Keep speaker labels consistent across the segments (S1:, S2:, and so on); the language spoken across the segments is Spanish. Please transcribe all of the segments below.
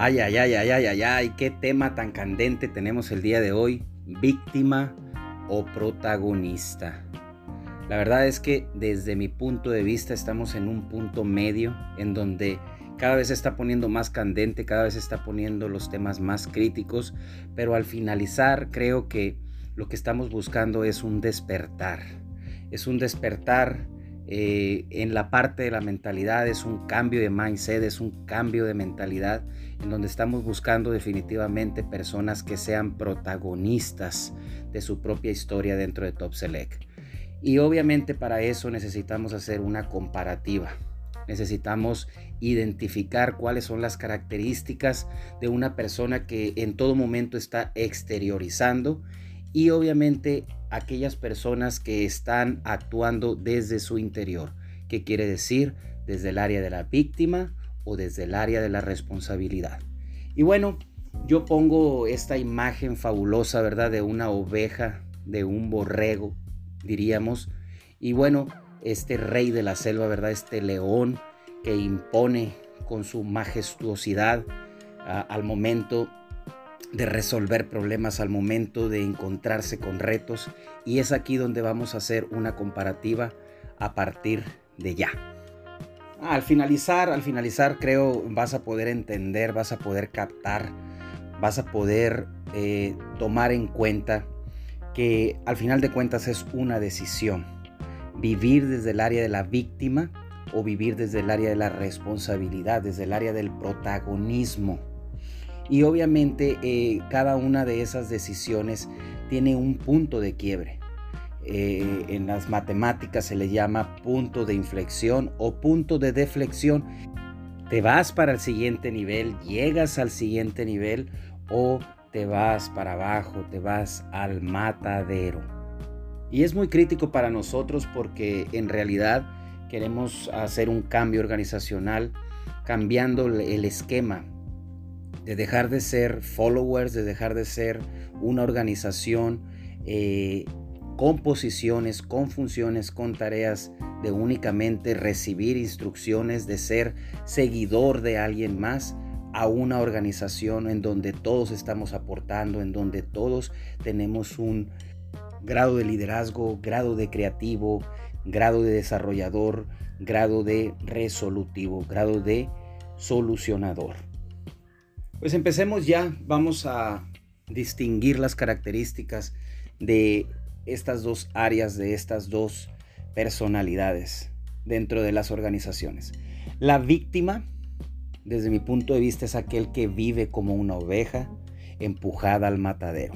S1: Ay, ay, ay, ay, ay, ay, ay, qué tema tan candente tenemos el día de hoy. Víctima o protagonista. La verdad es que desde mi punto de vista estamos en un punto medio en donde cada vez se está poniendo más candente, cada vez se está poniendo los temas más críticos, pero al finalizar creo que lo que estamos buscando es un despertar. Es un despertar eh, en la parte de la mentalidad, es un cambio de mindset, es un cambio de mentalidad en donde estamos buscando definitivamente personas que sean protagonistas de su propia historia dentro de Top Select. Y obviamente para eso necesitamos hacer una comparativa. Necesitamos identificar cuáles son las características de una persona que en todo momento está exteriorizando y obviamente aquellas personas que están actuando desde su interior. ¿Qué quiere decir? Desde el área de la víctima o desde el área de la responsabilidad. Y bueno, yo pongo esta imagen fabulosa, ¿verdad? De una oveja, de un borrego, diríamos. Y bueno, este rey de la selva, ¿verdad? Este león que impone con su majestuosidad al momento de resolver problemas al momento de encontrarse con retos y es aquí donde vamos a hacer una comparativa a partir de ya. Al finalizar, al finalizar creo vas a poder entender, vas a poder captar, vas a poder eh, tomar en cuenta que al final de cuentas es una decisión. Vivir desde el área de la víctima o vivir desde el área de la responsabilidad, desde el área del protagonismo. Y obviamente eh, cada una de esas decisiones tiene un punto de quiebre. Eh, en las matemáticas se le llama punto de inflexión o punto de deflexión. Te vas para el siguiente nivel, llegas al siguiente nivel o te vas para abajo, te vas al matadero. Y es muy crítico para nosotros porque en realidad queremos hacer un cambio organizacional cambiando el esquema de dejar de ser followers, de dejar de ser una organización eh, con posiciones, con funciones, con tareas de únicamente recibir instrucciones, de ser seguidor de alguien más, a una organización en donde todos estamos aportando, en donde todos tenemos un grado de liderazgo, grado de creativo, grado de desarrollador, grado de resolutivo, grado de solucionador. Pues empecemos ya, vamos a distinguir las características de estas dos áreas, de estas dos personalidades dentro de las organizaciones. La víctima, desde mi punto de vista, es aquel que vive como una oveja empujada al matadero,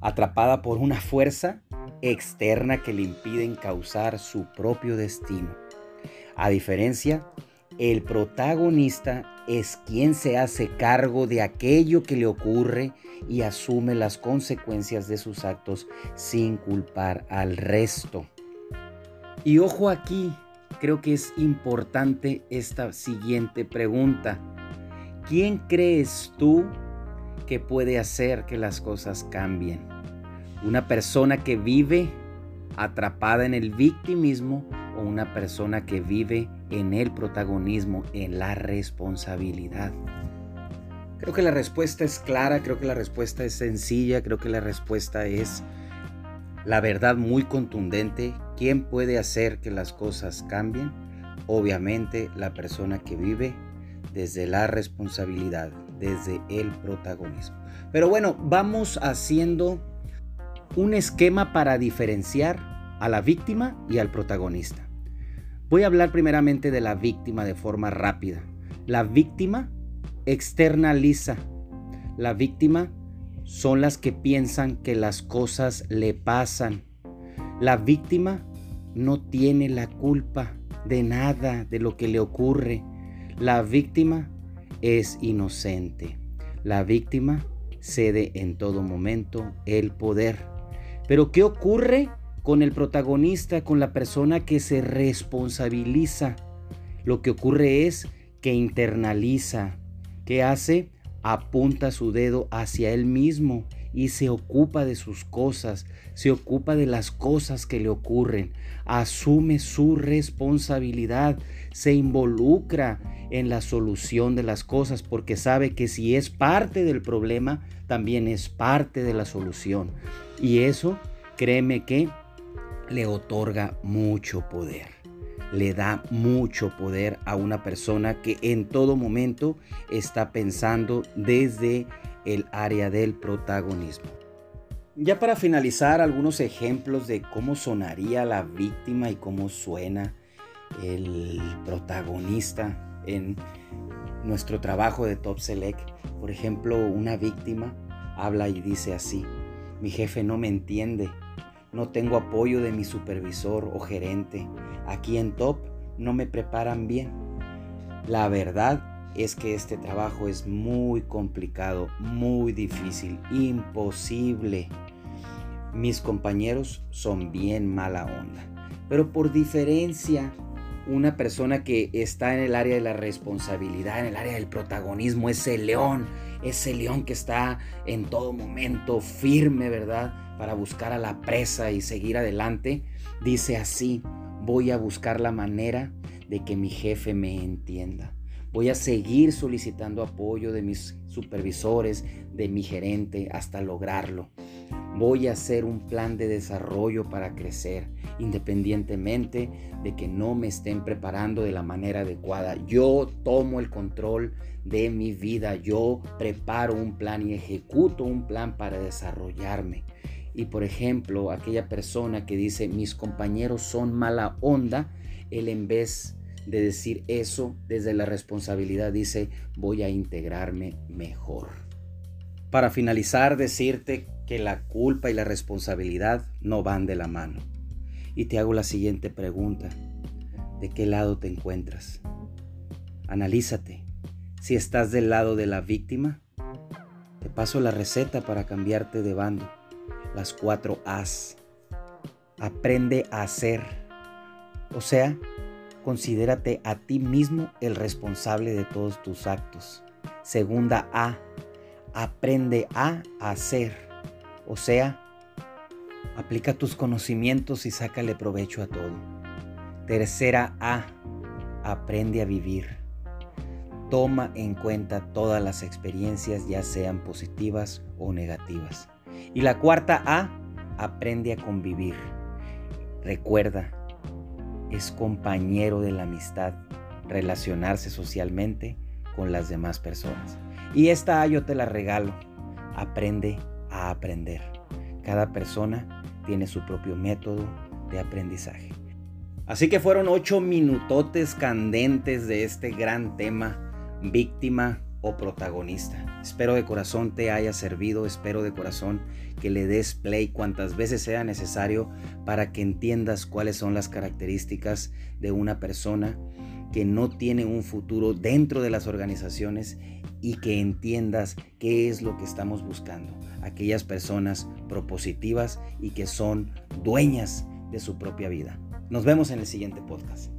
S1: atrapada por una fuerza externa que le impide encauzar su propio destino. A diferencia el protagonista es quien se hace cargo de aquello que le ocurre y asume las consecuencias de sus actos sin culpar al resto. Y ojo aquí, creo que es importante esta siguiente pregunta. ¿Quién crees tú que puede hacer que las cosas cambien? ¿Una persona que vive atrapada en el victimismo o una persona que vive en el protagonismo, en la responsabilidad? Creo que la respuesta es clara, creo que la respuesta es sencilla, creo que la respuesta es la verdad muy contundente. ¿Quién puede hacer que las cosas cambien? Obviamente la persona que vive desde la responsabilidad, desde el protagonismo. Pero bueno, vamos haciendo un esquema para diferenciar a la víctima y al protagonista. Voy a hablar primeramente de la víctima de forma rápida. La víctima externaliza. La víctima son las que piensan que las cosas le pasan. La víctima no tiene la culpa de nada de lo que le ocurre. La víctima es inocente. La víctima cede en todo momento el poder. Pero ¿qué ocurre con el protagonista, con la persona que se responsabiliza. Lo que ocurre es que internaliza, que hace, apunta su dedo hacia él mismo y se ocupa de sus cosas, se ocupa de las cosas que le ocurren, asume su responsabilidad, se involucra en la solución de las cosas porque sabe que si es parte del problema, también es parte de la solución. Y eso, créeme que le otorga mucho poder. Le da mucho poder a una persona que en todo momento está pensando desde el área del protagonismo. Ya para finalizar, algunos ejemplos de cómo sonaría la víctima y cómo suena el protagonista en nuestro trabajo de Top Select. Por ejemplo, una víctima habla y dice así, mi jefe no me entiende, no tengo apoyo de mi supervisor o gerente, aquí en Top no me preparan bien. La verdad es que este trabajo es muy complicado, muy difícil, imposible. Mis compañeros son bien mala onda. Pero por diferencia, una persona que está en el área de la responsabilidad, en el área del protagonismo, ese león, ese león que está en todo momento firme, ¿verdad? Para buscar a la presa y seguir adelante, dice así, voy a buscar la manera de que mi jefe me entienda Voy a seguir solicitando apoyo de mis supervisores, de mi gerente, hasta lograrlo. Voy a hacer un plan de desarrollo para crecer, independientemente de que no me estén preparando de la manera adecuada. Yo tomo el control de mi vida, yo preparo un plan y ejecuto un plan para desarrollarme. Y por ejemplo, aquella persona que dice mis compañeros son mala onda, él en vez de decir eso desde la responsabilidad, dice, voy a integrarme mejor. Para finalizar, decirte que la culpa y la responsabilidad no van de la mano. Y te hago la siguiente pregunta. ¿De qué lado te encuentras? Analízate. Si estás del lado de la víctima, te paso la receta para cambiarte de bando. Las cuatro A's. Aprende a hacer. O sea, Considérate a ti mismo el responsable de todos tus actos. Segunda A, aprende a hacer. O sea, aplica tus conocimientos y sácale provecho a todo. Tercera A, aprende a vivir. Toma en cuenta todas las experiencias, ya sean positivas o negativas. Y la cuarta A, aprende a convivir. Recuerda, es compañero de la amistad, relacionarse socialmente con las demás personas. Y esta yo te la regalo. Aprende a aprender. Cada persona tiene su propio método de aprendizaje. Así que fueron ocho minutotes candentes de este gran tema, víctima o protagonista. Espero de corazón te haya servido, espero de corazón que le des play cuantas veces sea necesario para que entiendas cuáles son las características de una persona que no tiene un futuro dentro de las organizaciones y que entiendas qué es lo que estamos buscando. Aquellas personas propositivas y que son dueñas de su propia vida. Nos vemos en el siguiente podcast.